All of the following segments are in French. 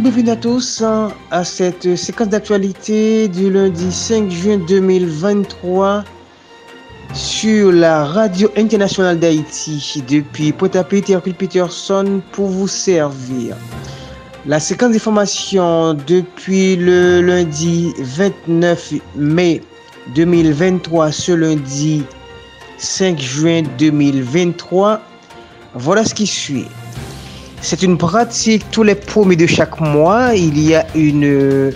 bienvenue à tous hein, à cette séquence d'actualité du lundi 5 juin 2023 sur la radio internationale d'Haïti depuis Pointe-à-Pitre et Peterson pour vous servir. La séquence d'information depuis le lundi 29 mai 2023 ce lundi 5 juin 2023. Voilà ce qui suit. C'est une pratique tous les premiers de chaque mois. Il y a une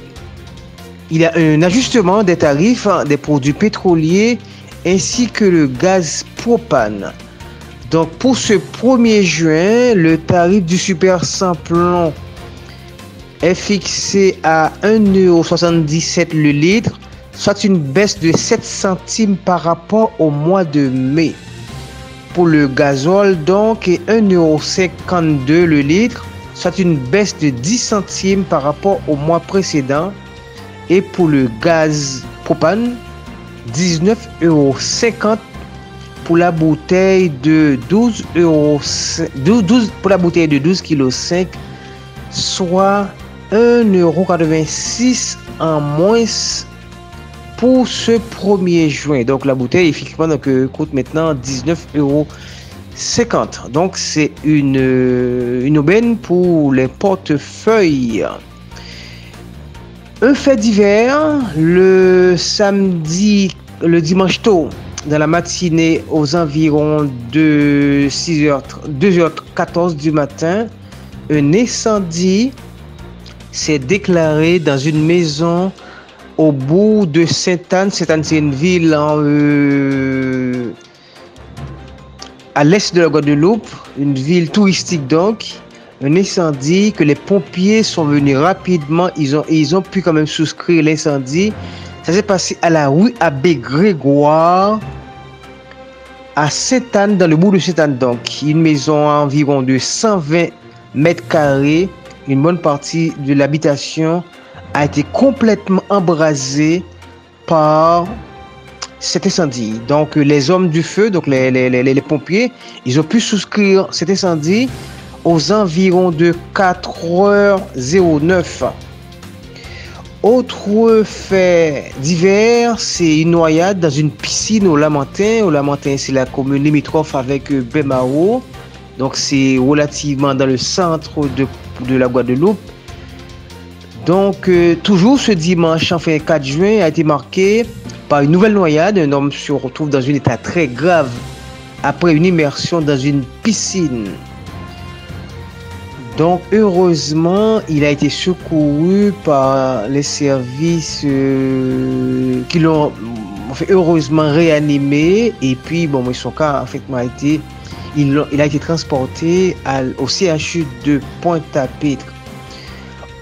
il y a un ajustement des tarifs des produits pétroliers ainsi que le gaz propane. Donc pour ce 1er juin, le tarif du super samplon est fixé à 1,77€ le litre, soit une baisse de 7 centimes par rapport au mois de mai pour le gazole donc est 1,52€ le litre, soit une baisse de 10 centimes par rapport au mois précédent. Et pour le gaz propane, 19,50€ pour la bouteille de 12 12, pour la bouteille de 12 kg 5 soit 1,86€ en moins pour ce 1er juin. Donc la bouteille effectivement euh, coûte maintenant 19 euros. Donc c'est une, euh, une aubaine pour les portefeuilles. Un fait divers, le samedi, le dimanche tôt, dans la matinée aux environs de 6h, 2h14 du matin, un incendie s'est déclaré dans une maison au bout de Sainte-Anne. Sainte-Anne, c'est une ville euh, à l'est de la Guadeloupe, une ville touristique donc. Un incendie que les pompiers sont venus rapidement. Ils ont, ils ont pu quand même souscrire l'incendie. Ça s'est passé à la rue Abbé Grégoire, à Sainte-Anne, dans le bout de Sainte-Anne. Donc, une maison à environ de 120 mètres carrés. Une bonne partie de l'habitation a été complètement embrasé par cet incendie. Donc les hommes du feu, donc les, les, pompiers, ils ont pu souscrire cet incendie aux environs de 4h09. Autre fait divers, c'est une noyade dans une piscine au Lamentin. Au Lamentin, c'est la commune limitrophe avec Bemao. Donc c'est relativement dans le centre de la Guadeloupe. Donc, euh, toujours ce dimanche, enfin 4 juin, a été marqué par une nouvelle noyade. Un homme se retrouve dans un état très grave après une immersion dans une piscine. Donc, heureusement, il a été secouru par les services euh, qui l'ont heureusement réanimé. Et puis, bon, son cas, en fait, a été, il, a été transporté au CHU de Pointe-à-Pitre.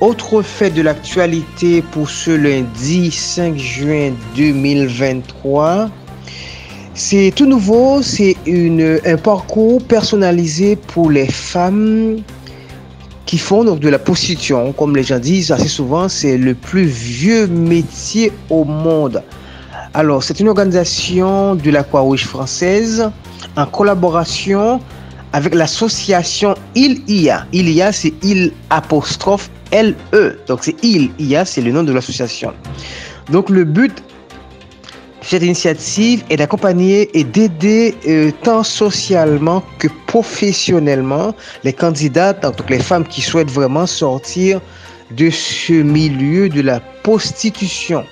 Autre fait de l'actualité pour ce lundi 5 juin 2023, c'est tout nouveau, c'est un parcours personnalisé pour les femmes qui font donc de la prostitution. Comme les gens disent assez souvent, c'est le plus vieux métier au monde. Alors, c'est une organisation de la Croix-Rouge française en collaboration avec l'association ILIA. ILIA, c'est il apostrophe LE. Donc c'est il, IA, c'est le nom de l'association. Donc le but de cette initiative est d'accompagner et d'aider euh, tant socialement que professionnellement les candidats, donc les femmes qui souhaitent vraiment sortir de ce milieu de la prostitution.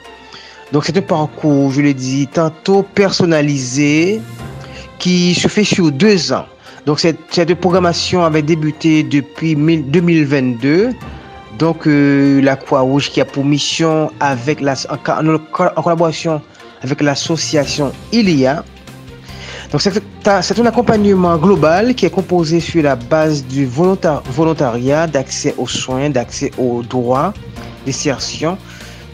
Donc c'est un parcours, je l'ai dit, tantôt personnalisé, qui se fait sur deux ans. Donc cette, programmation avait débuté depuis 2022 donc, euh, la Croix-Rouge qui a pour mission, avec la, en, collaboration avec l'association ILIA, donc c'est un accompagnement global qui est composé sur la base du volontariat, d'accès aux soins, d'accès aux droits, d'insertion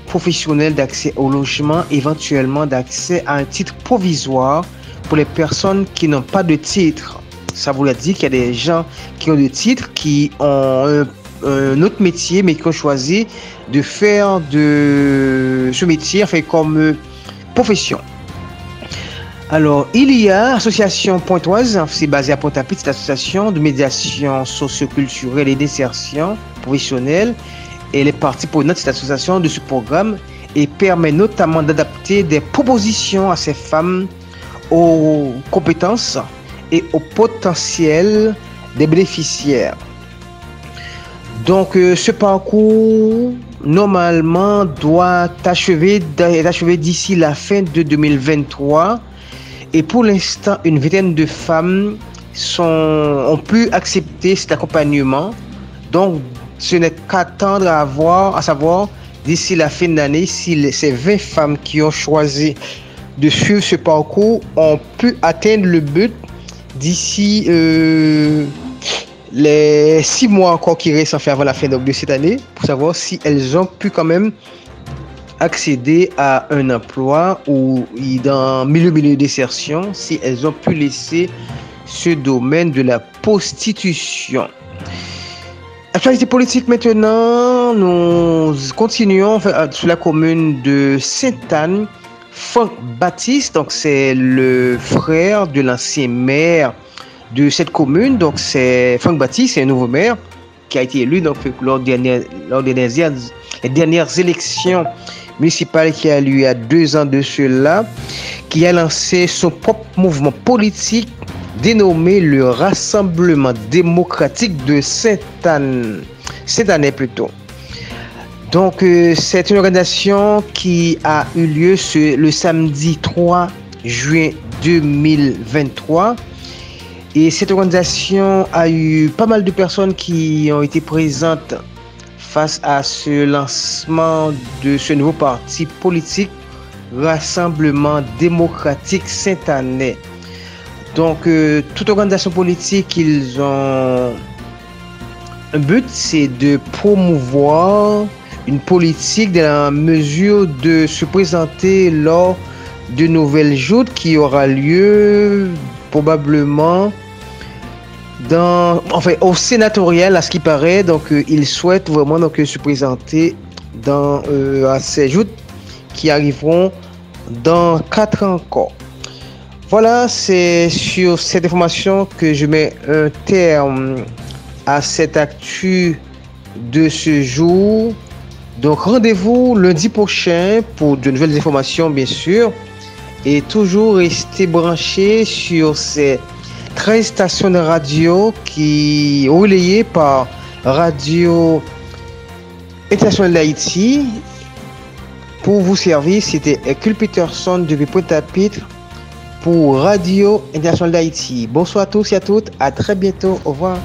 professionnelle, d'accès au logement, éventuellement d'accès à un titre provisoire pour les personnes qui n'ont pas de titre. Ça voulait dire qu'il y a des gens qui ont des titres, qui ont un un autre métier, mais qui ont choisi de faire de ce métier comme profession. Alors, il y a Association Pointoise, c'est basé à Pointe-à-Pitre, c'est l'association de médiation socioculturelle et d'insertion professionnelle. Elle est partie pour notre cette association de ce programme et permet notamment d'adapter des propositions à ces femmes aux compétences et au potentiel des bénéficiaires. Donc, euh, ce parcours, normalement, doit achever, être achevé d'ici la fin de 2023. Et pour l'instant, une vingtaine de femmes ont pu accepter cet accompagnement. Donc, ce n'est qu'attendre à à savoir d'ici la fin de l'année si ces 20 femmes qui ont choisi de suivre ce parcours ont pu atteindre le but d'ici euh, les six mois encore qui restent à faire avant la fin de cette année pour savoir si elles ont pu quand même accéder à un emploi ou dans milieu, milieu d'insertion, si elles ont pu laisser ce domaine de la prostitution. Actualité politique maintenant, nous continuons sur la commune de Sainte-Anne. Franck Baptiste, donc c'est le frère de l'ancien maire de cette commune. Donc c'est Franck Baptiste, c'est un nouveau maire qui a été élu lors, des dernières, les dernières élections municipales qui a eu il y a deux ans de cela, qui a lancé son propre mouvement politique dénommé le Rassemblement démocratique de Sainte-Anne. Cette année plutôt. Donc, euh, c'est une organisation qui a eu lieu le samedi 3 juin 2023. Et cette organisation a eu pas mal de personnes qui ont été présentes face à ce lancement de ce nouveau parti politique, Rassemblement démocratique Saint-Annais. Donc, euh, toute organisation politique, ils ont un but, c'est de promouvoir une politique dans la mesure de se présenter lors de nouvelles joutes qui aura lieu probablement enfin, au sénatorial à ce qui paraît. Donc, euh, ils souhaitent vraiment donc, se présenter dans, euh, à ces joutes qui arriveront dans quatre ans encore. Voilà, c'est sur cette information que je mets un terme à cette actu de ce jour. Donc rendez-vous lundi prochain pour de nouvelles informations, bien sûr. Et toujours rester branché sur ces 13 stations de radio qui relayées par Radio Internationale d'Haïti. Pour vous servir, c'était Hercule Peterson depuis Pointe-à-Pitre pour Radio Internationale d'Haïti. Bonsoir à tous et à toutes. À très bientôt. Au revoir.